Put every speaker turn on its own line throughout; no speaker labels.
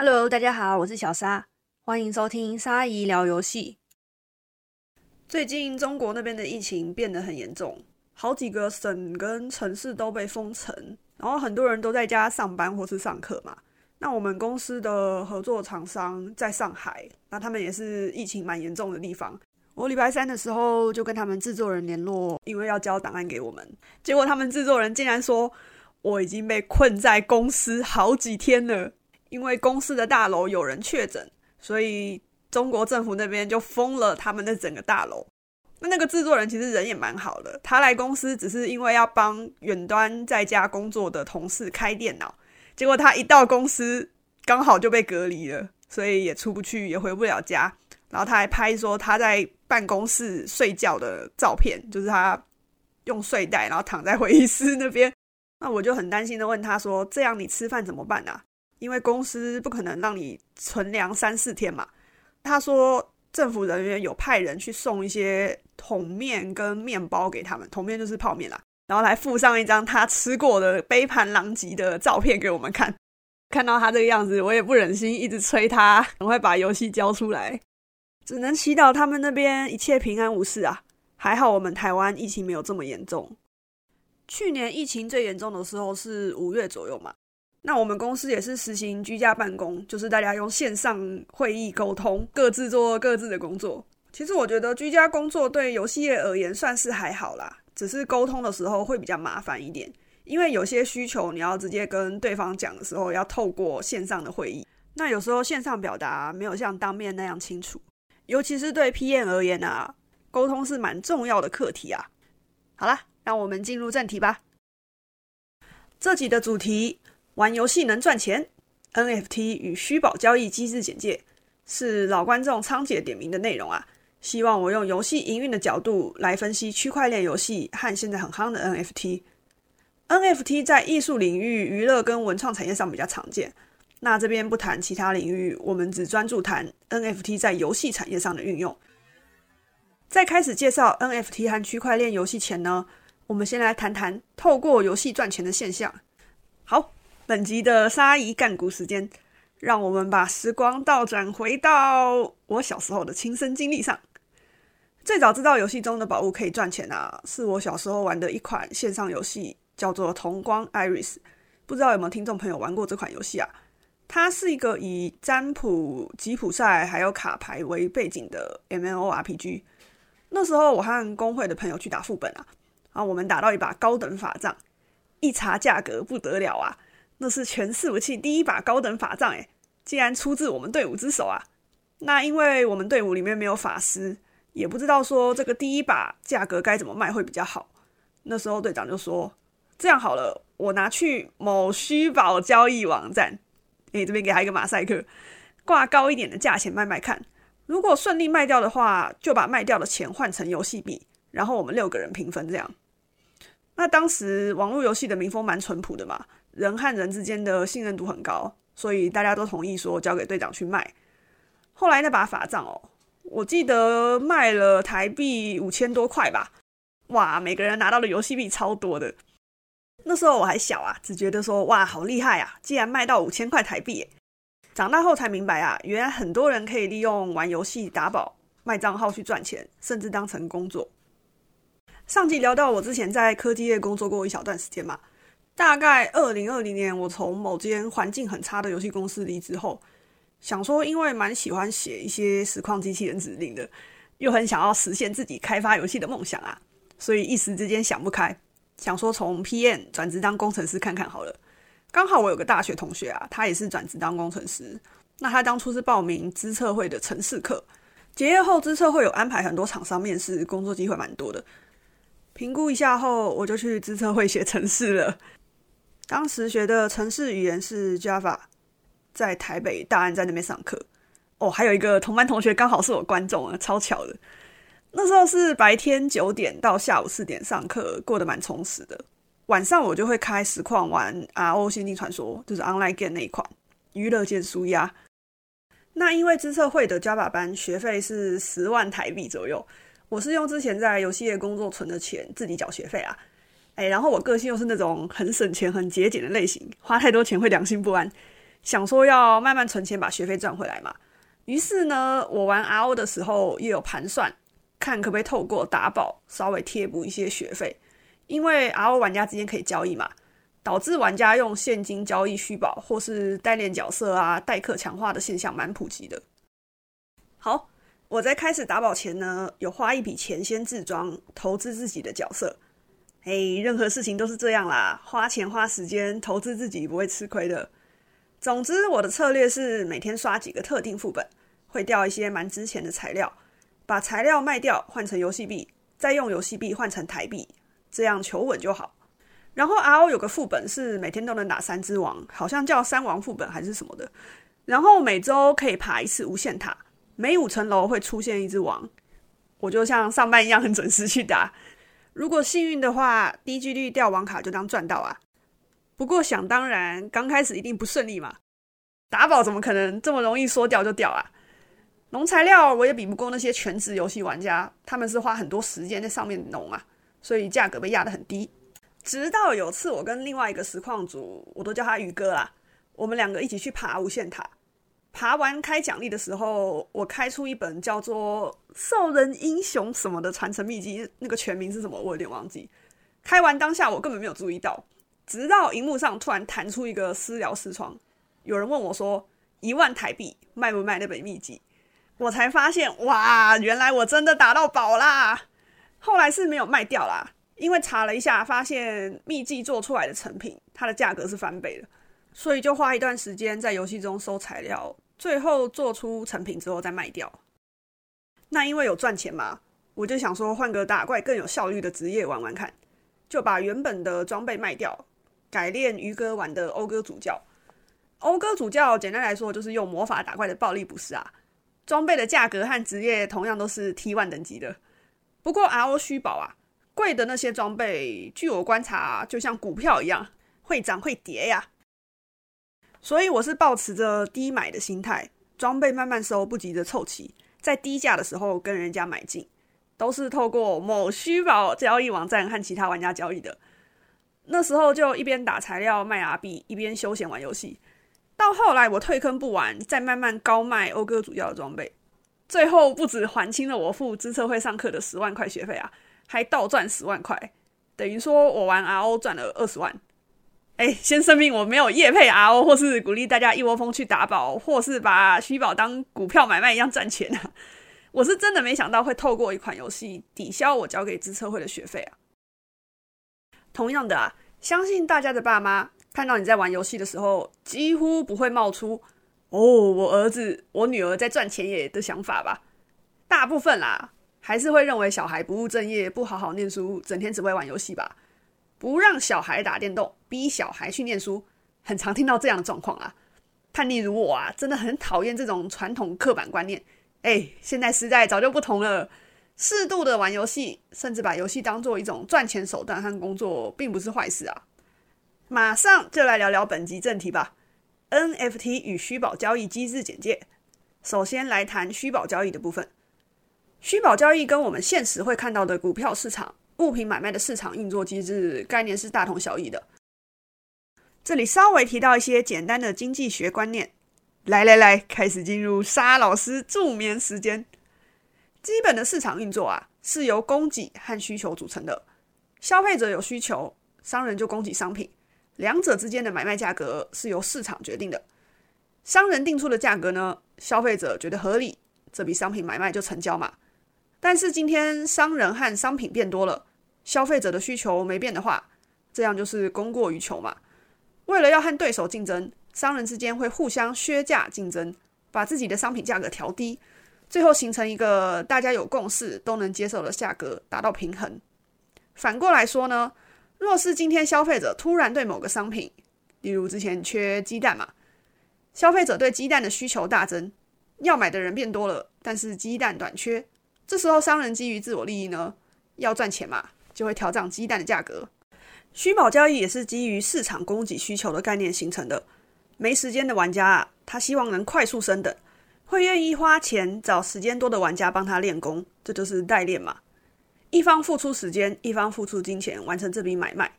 Hello，大家好，我是小沙，欢迎收听沙姨聊游戏。最近中国那边的疫情变得很严重，好几个省跟城市都被封城，然后很多人都在家上班或是上课嘛。那我们公司的合作厂商在上海，那他们也是疫情蛮严重的地方。我礼拜三的时候就跟他们制作人联络，因为要交档案给我们，结果他们制作人竟然说我已经被困在公司好几天了。因为公司的大楼有人确诊，所以中国政府那边就封了他们的整个大楼。那那个制作人其实人也蛮好的，他来公司只是因为要帮远端在家工作的同事开电脑，结果他一到公司刚好就被隔离了，所以也出不去，也回不了家。然后他还拍说他在办公室睡觉的照片，就是他用睡袋然后躺在会议室那边。那我就很担心的问他说：“这样你吃饭怎么办啊？”因为公司不可能让你存粮三四天嘛，他说政府人员有派人去送一些桶面跟面包给他们，桶面就是泡面啦，然后来附上一张他吃过的杯盘狼藉的照片给我们看。看到他这个样子，我也不忍心一直催他赶快把游戏交出来，只能祈祷他们那边一切平安无事啊。还好我们台湾疫情没有这么严重，去年疫情最严重的时候是五月左右嘛。那我们公司也是实行居家办公，就是大家用线上会议沟通，各自做各自的工作。其实我觉得居家工作对游戏业而言算是还好啦，只是沟通的时候会比较麻烦一点，因为有些需求你要直接跟对方讲的时候，要透过线上的会议。那有时候线上表达没有像当面那样清楚，尤其是对 PM 而言啊，沟通是蛮重要的课题啊。好啦，让我们进入正题吧。这集的主题。玩游戏能赚钱？NFT 与虚宝交易机制简介是老观众仓姐点名的内容啊！希望我用游戏营运的角度来分析区块链游戏和现在很夯的 NFT。NFT 在艺术领域、娱乐跟文创产业上比较常见。那这边不谈其他领域，我们只专注谈 NFT 在游戏产业上的运用。在开始介绍 NFT 和区块链游戏前呢，我们先来谈谈透过游戏赚钱的现象。好。本集的沙姨干股时间，让我们把时光倒转回到我小时候的亲身经历上。最早知道游戏中的宝物可以赚钱啊，是我小时候玩的一款线上游戏，叫做《同光 Iris》。不知道有没有听众朋友玩过这款游戏啊？它是一个以占卜、吉普赛还有卡牌为背景的 MMORPG。那时候我和工会的朋友去打副本啊，啊，我们打到一把高等法杖，一查价格不得了啊！那是全伺服器第一把高等法杖，诶，竟然出自我们队伍之手啊！那因为我们队伍里面没有法师，也不知道说这个第一把价格该怎么卖会比较好。那时候队长就说：“这样好了，我拿去某虚宝交易网站，诶，这边给他一个马赛克，挂高一点的价钱卖卖看。如果顺利卖掉的话，就把卖掉的钱换成游戏币，然后我们六个人平分这样。那当时网络游戏的民风蛮淳朴的嘛。”人和人之间的信任度很高，所以大家都同意说交给队长去卖。后来那把法杖哦，我记得卖了台币五千多块吧，哇，每个人拿到的游戏币超多的。那时候我还小啊，只觉得说哇好厉害啊，竟然卖到五千块台币。长大后才明白啊，原来很多人可以利用玩游戏打宝、卖账号去赚钱，甚至当成工作。上集聊到我之前在科技业工作过一小段时间嘛。大概二零二零年，我从某间环境很差的游戏公司离职后，想说，因为蛮喜欢写一些实况机器人指令的，又很想要实现自己开发游戏的梦想啊，所以一时之间想不开，想说从 PM 转职当工程师看看好了。刚好我有个大学同学啊，他也是转职当工程师，那他当初是报名资策会的城市课，结业后资策会有安排很多厂商面试，工作机会蛮多的。评估一下后，我就去资策会写城市了。当时学的城市语言是 Java，在台北大安在那边上课。哦，还有一个同班同学刚好是我观众啊，超巧的。那时候是白天九点到下午四点上课，过得蛮充实的。晚上我就会开实况玩 RO 仙境传说，就是 Online Game 那一款娱乐界舒压。那因为资策会的 Java 班学费是十万台币左右，我是用之前在游戏业工作存的钱自己缴学费啊。哎，然后我个性又是那种很省钱、很节俭的类型，花太多钱会良心不安。想说要慢慢存钱把学费赚回来嘛。于是呢，我玩 RO 的时候也有盘算，看可不可以透过打宝稍微贴补一些学费，因为 RO 玩家之间可以交易嘛，导致玩家用现金交易虚宝或是代练角色啊、代客强化的现象蛮普及的。好，我在开始打宝前呢，有花一笔钱先自装，投资自己的角色。哎，任何事情都是这样啦，花钱花时间投资自己不会吃亏的。总之，我的策略是每天刷几个特定副本，会掉一些蛮值钱的材料，把材料卖掉换成游戏币，再用游戏币换成台币，这样求稳就好。然后 RO 有个副本是每天都能打三只王，好像叫三王副本还是什么的。然后每周可以爬一次无限塔，每五层楼会出现一只王，我就像上班一样很准时去打。如果幸运的话，低几率掉网卡就当赚到啊。不过想当然，刚开始一定不顺利嘛。打宝怎么可能这么容易说掉就掉啊？农材料我也比不过那些全职游戏玩家，他们是花很多时间在上面农啊，所以价格被压得很低。直到有次我跟另外一个实况组，我都叫他宇哥啦，我们两个一起去爬无限塔。爬完开奖励的时候，我开出一本叫做“兽人英雄”什么的传承秘籍，那个全名是什么？我有点忘记。开完当下，我根本没有注意到，直到荧幕上突然弹出一个私聊视窗，有人问我说：“一万台币卖不卖那本秘籍？”我才发现，哇，原来我真的打到宝啦！后来是没有卖掉啦，因为查了一下，发现秘籍做出来的成品，它的价格是翻倍的，所以就花一段时间在游戏中收材料。最后做出成品之后再卖掉，那因为有赚钱嘛，我就想说换个打怪更有效率的职业玩玩看，就把原本的装备卖掉，改练鱼哥玩的讴歌主教。讴歌主教简单来说就是用魔法打怪的暴力捕食啊，装备的价格和职业同样都是 T one 等级的。不过 RO 虚宝啊，贵的那些装备，据我观察，就像股票一样，会涨会跌呀。所以我是保持着低买的心态，装备慢慢收，不急着凑齐，在低价的时候跟人家买进，都是透过某虚宝交易网站和其他玩家交易的。那时候就一边打材料卖 R 币，一边休闲玩游戏。到后来我退坑不玩，再慢慢高卖讴歌主要的装备，最后不止还清了我付资策会上课的十万块学费啊，还倒赚十万块，等于说我玩 RO 赚了二十万。哎，先声明，我没有夜配 RO，或是鼓励大家一窝蜂去打宝，或是把虚宝当股票买卖一样赚钱啊！我是真的没想到会透过一款游戏抵消我交给资策会的学费啊！同样的啊，相信大家的爸妈看到你在玩游戏的时候，几乎不会冒出“哦，我儿子、我女儿在赚钱耶”的想法吧？大部分啦，还是会认为小孩不务正业，不好好念书，整天只会玩游戏吧？不让小孩打电动，逼小孩去念书，很常听到这样的状况啊。叛逆如我啊，真的很讨厌这种传统刻板观念。哎，现在时代早就不同了，适度的玩游戏，甚至把游戏当做一种赚钱手段和工作，并不是坏事啊。马上就来聊聊本集正题吧。NFT 与虚宝交易机制简介。首先来谈虚宝交易的部分。虚宝交易跟我们现实会看到的股票市场。物品买卖的市场运作机制概念是大同小异的。这里稍微提到一些简单的经济学观念。来来来，开始进入沙老师助眠时间。基本的市场运作啊，是由供给和需求组成的。消费者有需求，商人就供给商品，两者之间的买卖价格是由市场决定的。商人定出的价格呢，消费者觉得合理，这笔商品买卖就成交嘛。但是今天商人和商品变多了。消费者的需求没变的话，这样就是供过于求嘛。为了要和对手竞争，商人之间会互相削价竞争，把自己的商品价格调低，最后形成一个大家有共识都能接受的价格，达到平衡。反过来说呢，若是今天消费者突然对某个商品，例如之前缺鸡蛋嘛，消费者对鸡蛋的需求大增，要买的人变多了，但是鸡蛋短缺，这时候商人基于自我利益呢，要赚钱嘛。就会调涨鸡蛋的价格。虚宝交易也是基于市场供给需求的概念形成的。没时间的玩家啊，他希望能快速升等，会愿意花钱找时间多的玩家帮他练功，这就是代练嘛。一方付出时间，一方付出金钱，完成这笔买卖。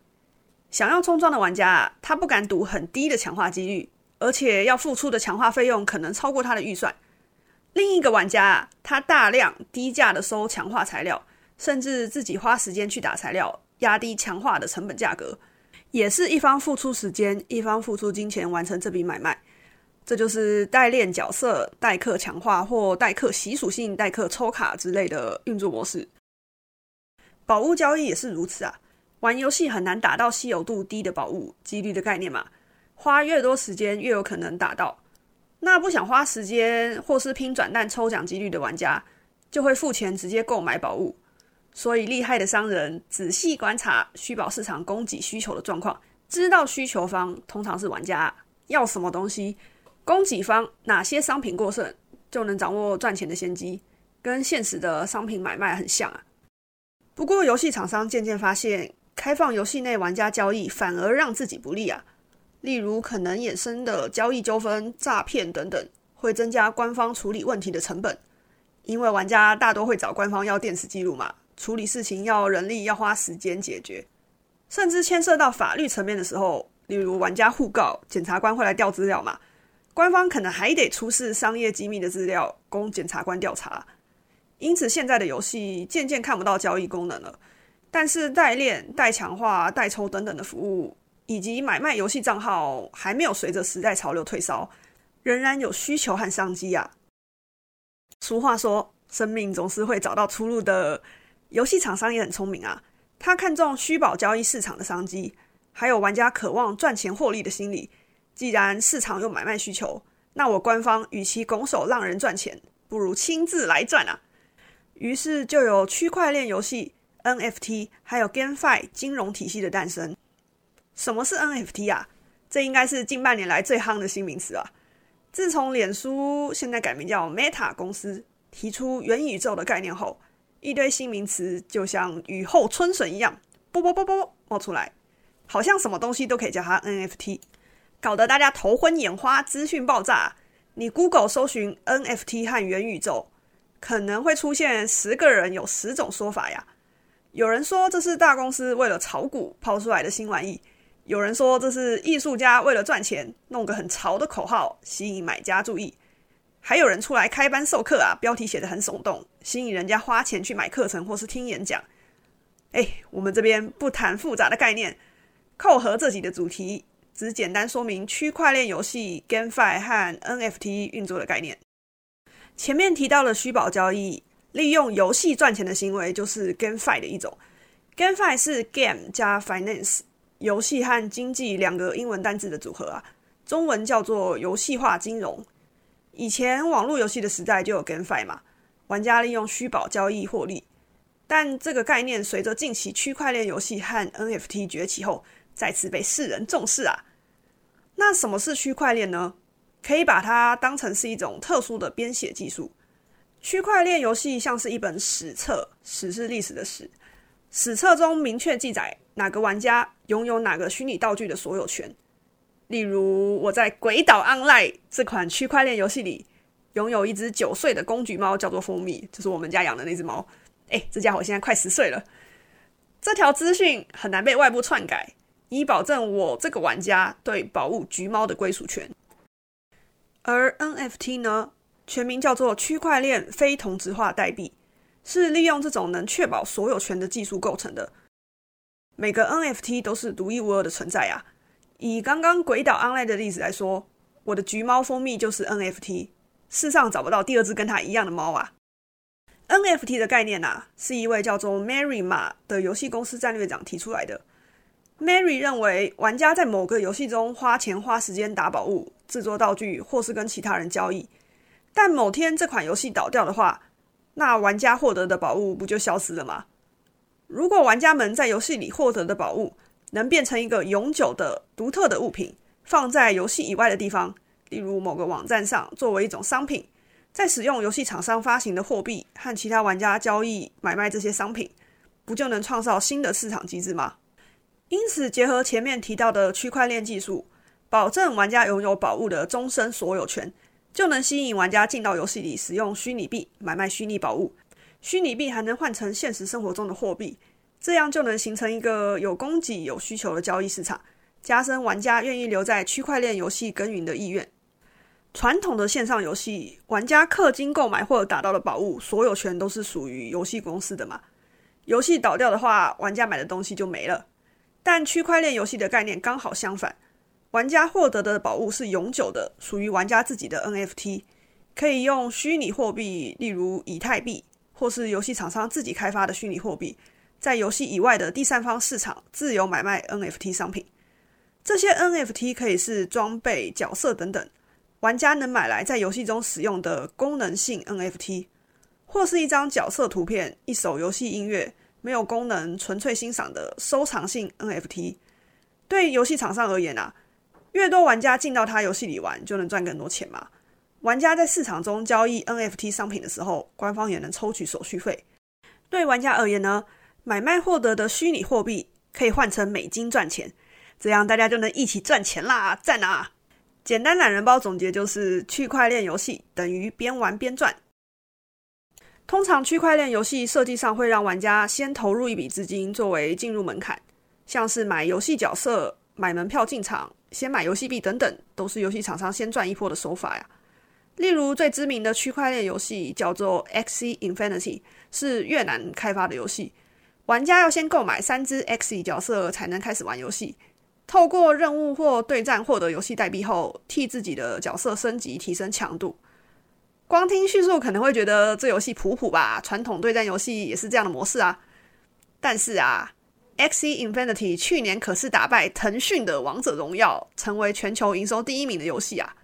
想要冲撞的玩家啊，他不敢赌很低的强化几率，而且要付出的强化费用可能超过他的预算。另一个玩家啊，他大量低价的收强化材料，甚至自己花时间去打材料，压低强化的成本价格，也是一方付出时间，一方付出金钱完成这笔买卖。这就是代练角色、代客强化或代客习属性、代客抽卡之类的运作模式。宝物交易也是如此啊，玩游戏很难打到稀有度低的宝物，几率的概念嘛，花越多时间越有可能打到。那不想花时间或是拼转蛋抽奖几率的玩家，就会付钱直接购买宝物。所以厉害的商人仔细观察虚宝市场供给需求的状况，知道需求方通常是玩家要什么东西。供给方哪些商品过剩，就能掌握赚钱的先机，跟现实的商品买卖很像啊。不过，游戏厂商渐渐发现，开放游戏内玩家交易反而让自己不利啊。例如，可能衍生的交易纠纷、诈骗等等，会增加官方处理问题的成本。因为玩家大多会找官方要电子记录嘛，处理事情要人力，要花时间解决，甚至牵涉到法律层面的时候，例如玩家互告，检察官会来调资料嘛。官方可能还得出示商业机密的资料供检察官调查，因此现在的游戏渐渐看不到交易功能了。但是代练、代强化、代抽等等的服务，以及买卖游戏账号还没有随着时代潮流退烧，仍然有需求和商机啊。俗话说，生命总是会找到出路的。游戏厂商也很聪明啊，他看中虚宝交易市场的商机，还有玩家渴望赚钱获利的心理。既然市场有买卖需求，那我官方与其拱手让人赚钱，不如亲自来赚啊！于是就有区块链游戏、NFT，还有 GameFi 金融体系的诞生。什么是 NFT 啊？这应该是近半年来最夯的新名词啊！自从脸书现在改名叫 Meta 公司提出元宇宙的概念后，一堆新名词就像雨后春笋一样，啵啵啵啵冒出来，好像什么东西都可以叫它 NFT。搞得大家头昏眼花，资讯爆炸。你 Google 搜寻 NFT 和元宇宙，可能会出现十个人有十种说法呀。有人说这是大公司为了炒股抛出来的新玩意，有人说这是艺术家为了赚钱弄个很潮的口号吸引买家注意，还有人出来开班授课啊，标题写的很耸动，吸引人家花钱去买课程或是听演讲。哎，我们这边不谈复杂的概念，扣合这几的主题。只简单说明区块链游戏 GameFi 和 NFT 运作的概念。前面提到的虚宝交易，利用游戏赚钱的行为，就是 GameFi 的一种。GameFi 是 Game 加 Finance，游戏和经济两个英文单字的组合啊，中文叫做游戏化金融。以前网络游戏的时代就有 GameFi 嘛，玩家利用虚宝交易获利。但这个概念随着近期区块链游戏和 NFT 崛起后，再次被世人重视啊。那什么是区块链呢？可以把它当成是一种特殊的编写技术。区块链游戏像是一本史册，史是历史的史，史册中明确记载哪个玩家拥有哪个虚拟道具的所有权。例如，我在《鬼岛 Online》这款区块链游戏里拥有一只九岁的公橘猫，叫做蜂蜜，就是我们家养的那只猫。哎，这家伙现在快十岁了。这条资讯很难被外部篡改。以保证我这个玩家对宝物橘猫的归属权。而 NFT 呢，全名叫做区块链非同质化代币，是利用这种能确保所有权的技术构成的。每个 NFT 都是独一无二的存在啊！以刚刚鬼岛 Online 的例子来说，我的橘猫蜂蜜就是 NFT，世上找不到第二只跟它一样的猫啊！NFT 的概念呐，是一位叫做 Mary 马的游戏公司战略长提出来的。Mary 认为，玩家在某个游戏中花钱花时间打宝物、制作道具，或是跟其他人交易。但某天这款游戏倒掉的话，那玩家获得的宝物不就消失了吗？如果玩家们在游戏里获得的宝物能变成一个永久的、独特的物品，放在游戏以外的地方，例如某个网站上，作为一种商品，再使用游戏厂商发行的货币和其他玩家交易买卖这些商品，不就能创造新的市场机制吗？因此，结合前面提到的区块链技术，保证玩家拥有宝物的终身所有权，就能吸引玩家进到游戏里使用虚拟币买卖虚拟宝物。虚拟币还能换成现实生活中的货币，这样就能形成一个有供给、有需求的交易市场，加深玩家愿意留在区块链游戏耕耘的意愿。传统的线上游戏，玩家氪金购买或者打到的宝物，所有权都是属于游戏公司的嘛。游戏倒掉的话，玩家买的东西就没了。但区块链游戏的概念刚好相反，玩家获得的宝物是永久的，属于玩家自己的 NFT，可以用虚拟货币，例如以太币，或是游戏厂商自己开发的虚拟货币，在游戏以外的第三方市场自由买卖 NFT 商品。这些 NFT 可以是装备、角色等等，玩家能买来在游戏中使用的功能性 NFT。或是一张角色图片、一首游戏音乐，没有功能、纯粹欣赏的收藏性 NFT。对游戏厂商而言啊，越多玩家进到他游戏里玩，就能赚更多钱嘛。玩家在市场中交易 NFT 商品的时候，官方也能抽取手续费。对玩家而言呢，买卖获得的虚拟货币可以换成美金赚钱，这样大家就能一起赚钱啦！赞啊！简单懒人包总结就是：区块链游戏等于边玩边赚。通常区块链游戏设计上会让玩家先投入一笔资金作为进入门槛，像是买游戏角色、买门票进场、先买游戏币等等，都是游戏厂商先赚一波的手法呀。例如最知名的区块链游戏叫做 Xe Infinity，是越南开发的游戏，玩家要先购买三只 Xe 角色才能开始玩游戏，透过任务或对战获得游戏代币后，替自己的角色升级提升强度。光听叙述可能会觉得这游戏普普吧，传统对战游戏也是这样的模式啊。但是啊，Xe Infinity 去年可是打败腾讯的《王者荣耀》，成为全球营收第一名的游戏啊。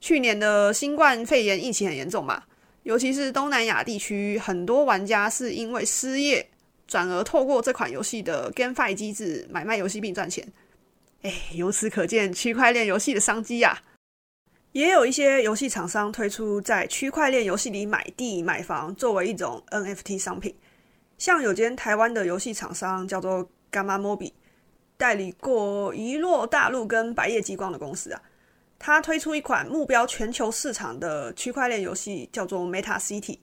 去年的新冠肺炎疫情很严重嘛，尤其是东南亚地区，很多玩家是因为失业，转而透过这款游戏的 GameFi 机制买卖游戏并赚钱。哎，由此可见区块链游戏的商机呀。也有一些游戏厂商推出在区块链游戏里买地买房作为一种 NFT 商品，像有间台湾的游戏厂商叫做 Gamma Mobi，代理过遗落大陆跟白夜激光的公司啊，他推出一款目标全球市场的区块链游戏，叫做 Meta City。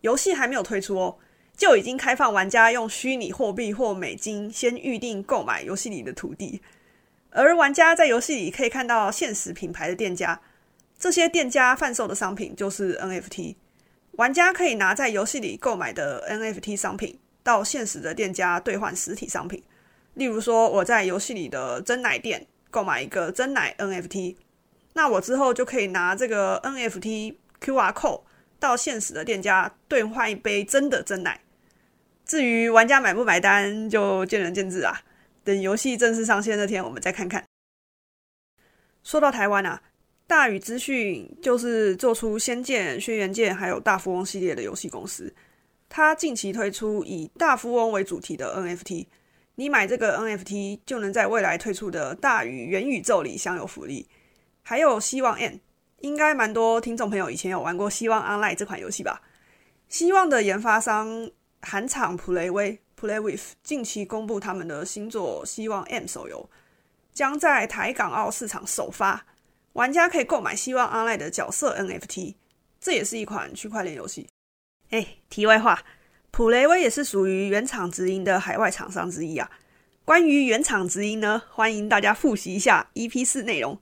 游戏还没有推出哦，就已经开放玩家用虚拟货币或美金先预定购买游戏里的土地，而玩家在游戏里可以看到现实品牌的店家。这些店家贩售的商品就是 NFT，玩家可以拿在游戏里购买的 NFT 商品到现实的店家兑换实体商品。例如说，我在游戏里的真奶店购买一个真奶 NFT，那我之后就可以拿这个 NFT QR code 到现实的店家兑换一杯真的真奶。至于玩家买不买单，就见仁见智啊。等游戏正式上线那天，我们再看看。说到台湾啊。大宇资讯就是做出《仙剑》《轩辕剑》还有《大富翁》系列的游戏公司。它近期推出以大富翁为主题的 NFT，你买这个 NFT 就能在未来推出的大宇元宇宙里享有福利。还有希望 N，应该蛮多听众朋友以前有玩过《希望 Online》这款游戏吧？希望的研发商韩厂普雷威 （Play With） 近期公布他们的新作《希望 M》手游，将在台港澳市场首发。玩家可以购买希望 Online 的角色 NFT，这也是一款区块链游戏。哎，题外话，普雷威也是属于原厂直营的海外厂商之一啊。关于原厂直营呢，欢迎大家复习一下 EP 四内容。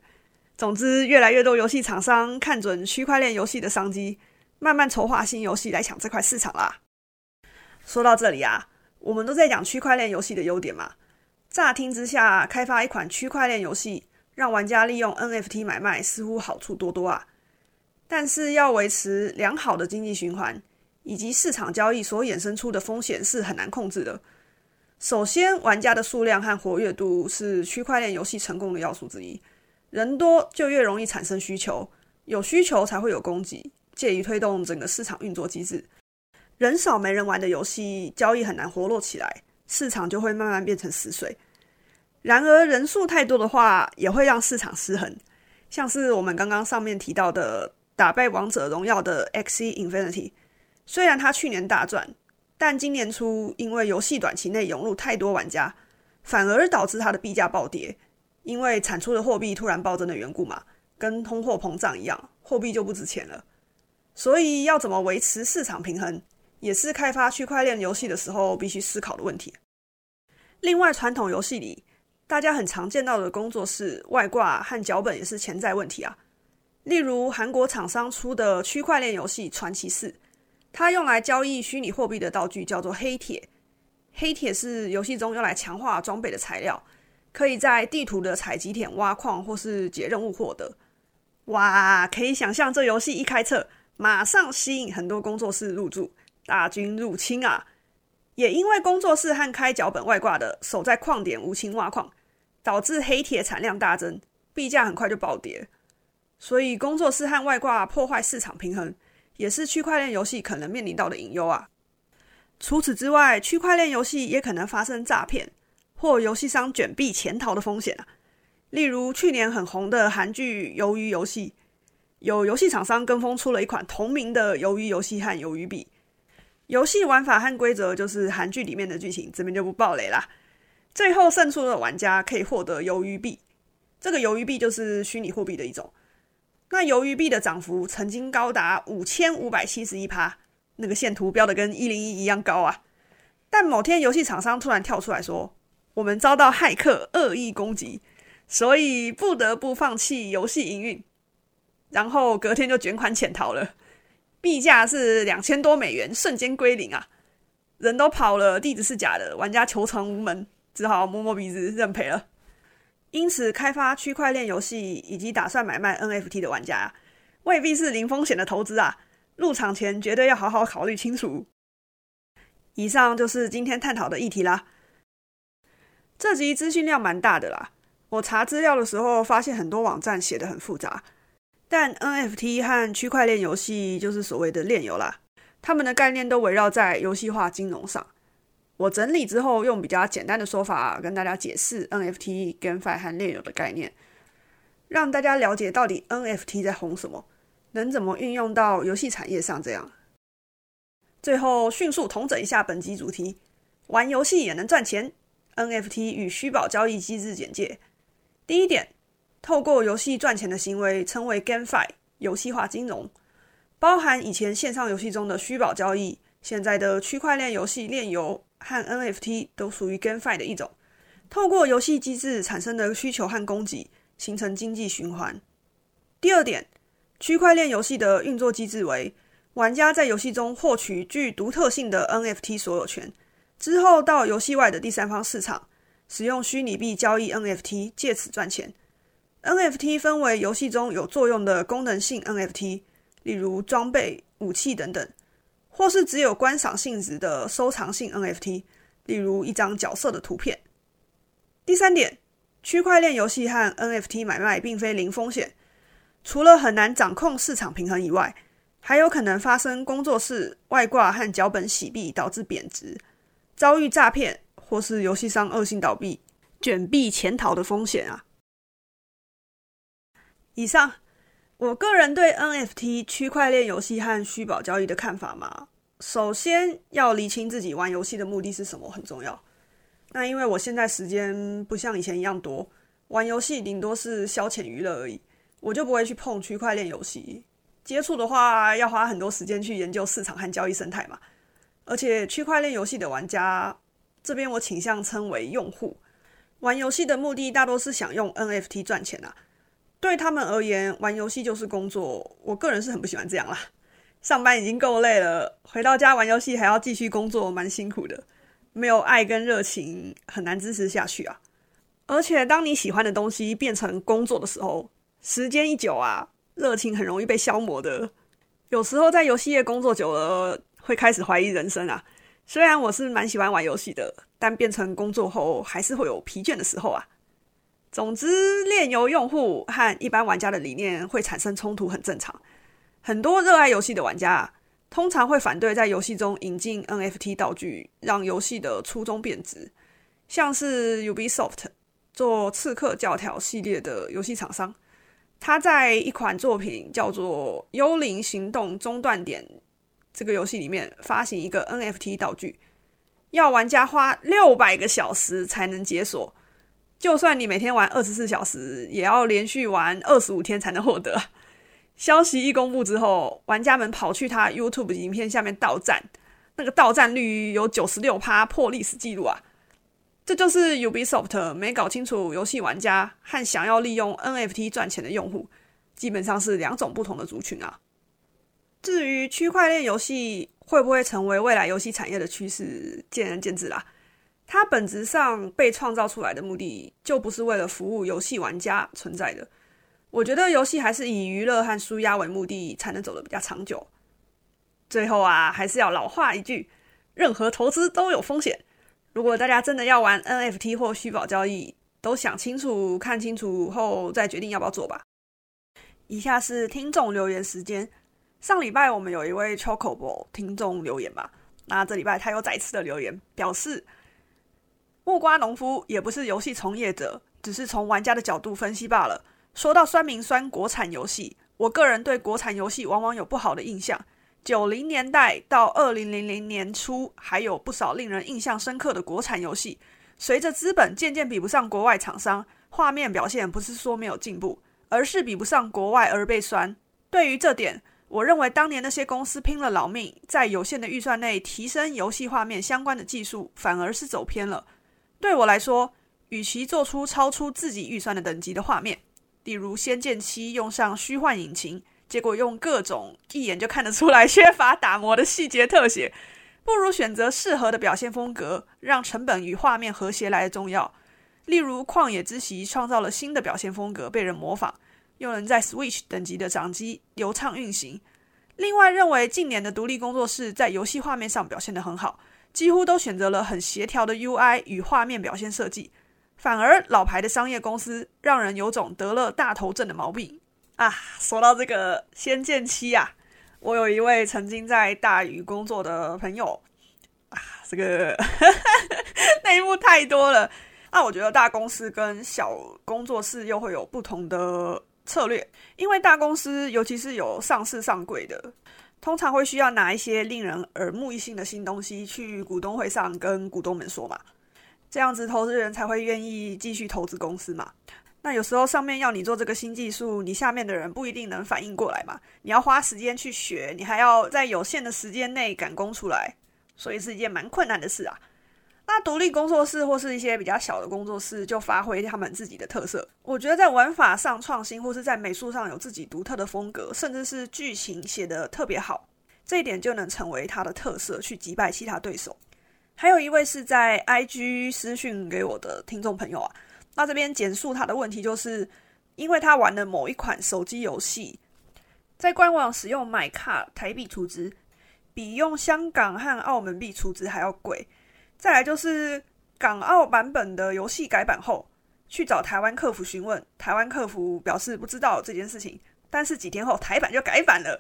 总之，越来越多游戏厂商看准区块链游戏的商机，慢慢筹划新游戏来抢这块市场啦。说到这里啊，我们都在讲区块链游戏的优点嘛。乍听之下，开发一款区块链游戏。让玩家利用 NFT 买卖似乎好处多多啊，但是要维持良好的经济循环以及市场交易所衍生出的风险是很难控制的。首先，玩家的数量和活跃度是区块链游戏成功的要素之一。人多就越容易产生需求，有需求才会有供给，借以推动整个市场运作机制。人少没人玩的游戏，交易很难活络起来，市场就会慢慢变成死水。然而，人数太多的话，也会让市场失衡。像是我们刚刚上面提到的打败王者荣耀的 Xe Infinity，虽然它去年大赚，但今年初因为游戏短期内涌入太多玩家，反而导致它的币价暴跌。因为产出的货币突然暴增的缘故嘛，跟通货膨胀一样，货币就不值钱了。所以，要怎么维持市场平衡，也是开发区块链游戏的时候必须思考的问题。另外，传统游戏里，大家很常见到的工作室外挂和脚本也是潜在问题啊。例如韩国厂商出的区块链游戏《传奇四》，它用来交易虚拟货币的道具叫做黑铁。黑铁是游戏中用来强化装备的材料，可以在地图的采集点挖矿或是解任务获得。哇，可以想象这游戏一开测，马上吸引很多工作室入驻，大军入侵啊！也因为工作室和开脚本外挂的守在矿点无情挖矿，导致黑铁产量大增，币价很快就暴跌。所以工作室和外挂破坏市场平衡，也是区块链游戏可能面临到的隐忧啊。除此之外，区块链游戏也可能发生诈骗或游戏商卷币潜逃的风险啊。例如去年很红的韩剧《鱿鱼游戏》，有游戏厂商跟风出了一款同名的鱿鱼游戏和鱿鱼币。游戏玩法和规则就是韩剧里面的剧情，这边就不爆雷啦。最后胜出的玩家可以获得鱿鱼币，这个鱿鱼币就是虚拟货币的一种。那鱿鱼币的涨幅曾经高达五千五百七十一趴。那个线图标的跟一零一一样高啊！但某天游戏厂商突然跳出来说，我们遭到骇客恶意攻击，所以不得不放弃游戏营运，然后隔天就卷款潜逃了，币价是两千多美元，瞬间归零啊！人都跑了，地址是假的，玩家求偿无门，只好摸摸鼻子认赔了。因此，开发区块链游戏以及打算买卖 NFT 的玩家，未必是零风险的投资啊！入场前绝对要好好考虑清楚。以上就是今天探讨的议题啦。这集资讯量蛮大的啦，我查资料的时候发现很多网站写的很复杂，但 NFT 和区块链游戏就是所谓的链游啦，他们的概念都围绕在游戏化金融上。我整理之后用比较简单的说法跟大家解释 NFT、GameFi 和链游的概念，让大家了解到底 NFT 在红什么。能怎么运用到游戏产业上？这样，最后迅速统整一下本集主题：玩游戏也能赚钱。NFT 与虚宝交易机制简介。第一点，透过游戏赚钱的行为称为 GameFi，游戏化金融，包含以前线上游戏中的虚宝交易，现在的区块链游戏链游和 NFT 都属于 GameFi 的一种。透过游戏机制产生的需求和供给，形成经济循环。第二点。区块链游戏的运作机制为：玩家在游戏中获取具独特性的 NFT 所有权，之后到游戏外的第三方市场使用虚拟币交易 NFT，借此赚钱。NFT 分为游戏中有作用的功能性 NFT，例如装备、武器等等，或是只有观赏性质的收藏性 NFT，例如一张角色的图片。第三点，区块链游戏和 NFT 买卖并非零风险。除了很难掌控市场平衡以外，还有可能发生工作室外挂和脚本洗币导致贬值、遭遇诈骗或是游戏商恶性倒闭、卷币潜逃的风险啊！以上，我个人对 NFT 区块链游戏和虚宝交易的看法嘛，首先要厘清自己玩游戏的目的是什么很重要。那因为我现在时间不像以前一样多，玩游戏顶多是消遣娱乐而已。我就不会去碰区块链游戏，接触的话要花很多时间去研究市场和交易生态嘛。而且区块链游戏的玩家这边，我倾向称为用户，玩游戏的目的大多是想用 NFT 赚钱啊。对他们而言，玩游戏就是工作。我个人是很不喜欢这样啦，上班已经够累了，回到家玩游戏还要继续工作，蛮辛苦的。没有爱跟热情，很难支持下去啊。而且当你喜欢的东西变成工作的时候，时间一久啊，热情很容易被消磨的。有时候在游戏业工作久了，会开始怀疑人生啊。虽然我是蛮喜欢玩游戏的，但变成工作后，还是会有疲倦的时候啊。总之，炼油用户和一般玩家的理念会产生冲突，很正常。很多热爱游戏的玩家，通常会反对在游戏中引进 NFT 道具，让游戏的初衷变质。像是 Ubisoft 做《刺客教条》系列的游戏厂商。他在一款作品叫做《幽灵行动中断点》这个游戏里面发行一个 NFT 道具，要玩家花六百个小时才能解锁。就算你每天玩二十四小时，也要连续玩二十五天才能获得。消息一公布之后，玩家们跑去他 YouTube 影片下面倒赞，那个倒赞率有九十六趴，破历史记录啊！这就是 Ubisoft 没搞清楚游戏玩家和想要利用 NFT 赚钱的用户，基本上是两种不同的族群啊。至于区块链游戏会不会成为未来游戏产业的趋势，见仁见智啦。它本质上被创造出来的目的就不是为了服务游戏玩家存在的。我觉得游戏还是以娱乐和舒压为目的，才能走得比较长久。最后啊，还是要老话一句：任何投资都有风险。如果大家真的要玩 NFT 或虚宝交易，都想清楚、看清楚后再决定要不要做吧。以下是听众留言时间。上礼拜我们有一位 Chocobo 听众留言吧，那这礼拜他又再次的留言，表示木瓜农夫也不是游戏从业者，只是从玩家的角度分析罢了。说到酸民酸国产游戏，我个人对国产游戏往往有不好的印象。九零年代到二零零零年初，还有不少令人印象深刻的国产游戏。随着资本渐渐比不上国外厂商，画面表现不是说没有进步，而是比不上国外而被酸。对于这点，我认为当年那些公司拼了老命，在有限的预算内提升游戏画面相关的技术，反而是走偏了。对我来说，与其做出超出自己预算的等级的画面，例如《仙剑七》用上虚幻引擎，结果用各种一眼就看得出来缺乏打磨的细节特写，不如选择适合的表现风格，让成本与画面和谐来的重要。例如《旷野之息》创造了新的表现风格，被人模仿。又能在 Switch 等级的掌机流畅运行。另外，认为近年的独立工作室在游戏画面上表现得很好，几乎都选择了很协调的 UI 与画面表现设计。反而老牌的商业公司让人有种得了大头症的毛病啊！说到这个《仙剑七》啊，我有一位曾经在大宇工作的朋友啊，这个 内幕太多了。那我觉得大公司跟小工作室又会有不同的。策略，因为大公司尤其是有上市上柜的，通常会需要拿一些令人耳目一新的新东西去股东会上跟股东们说嘛，这样子投资人才会愿意继续投资公司嘛。那有时候上面要你做这个新技术，你下面的人不一定能反应过来嘛，你要花时间去学，你还要在有限的时间内赶工出来，所以是一件蛮困难的事啊。那独立工作室或是一些比较小的工作室，就发挥他们自己的特色。我觉得在玩法上创新，或是在美术上有自己独特的风格，甚至是剧情写得特别好，这一点就能成为他的特色，去击败其他对手。还有一位是在 IG 私讯给我的听众朋友啊，那这边简述他的问题，就是因为他玩的某一款手机游戏，在官网使用买卡台币储值，比用香港和澳门币储值还要贵。再来就是港澳版本的游戏改版后，去找台湾客服询问，台湾客服表示不知道这件事情。但是几天后台版就改版了，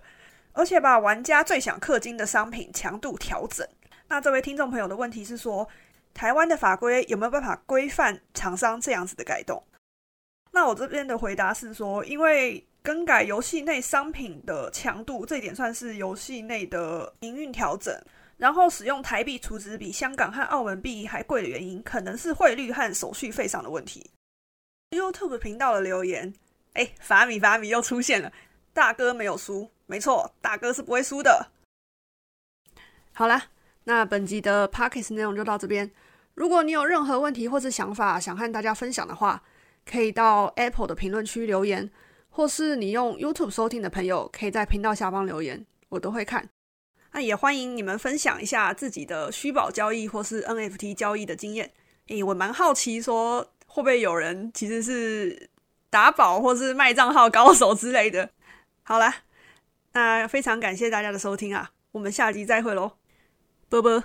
而且把玩家最想氪金的商品强度调整。那这位听众朋友的问题是说，台湾的法规有没有办法规范厂商这样子的改动？那我这边的回答是说，因为更改游戏内商品的强度，这一点算是游戏内的营运调整。然后使用台币储值比香港和澳门币还贵的原因，可能是汇率和手续费上的问题。YouTube 频道的留言，哎，法米法米又出现了，大哥没有输，没错，大哥是不会输的。好啦，那本集的 Pockets 内容就到这边。如果你有任何问题或是想法想和大家分享的话，可以到 Apple 的评论区留言，或是你用 YouTube 收听的朋友，可以在频道下方留言，我都会看。那也欢迎你们分享一下自己的虚宝交易或是 NFT 交易的经验。诶，我蛮好奇，说会不会有人其实是打宝或是卖账号高手之类的。好啦，那非常感谢大家的收听啊，我们下集再会喽，啵啵。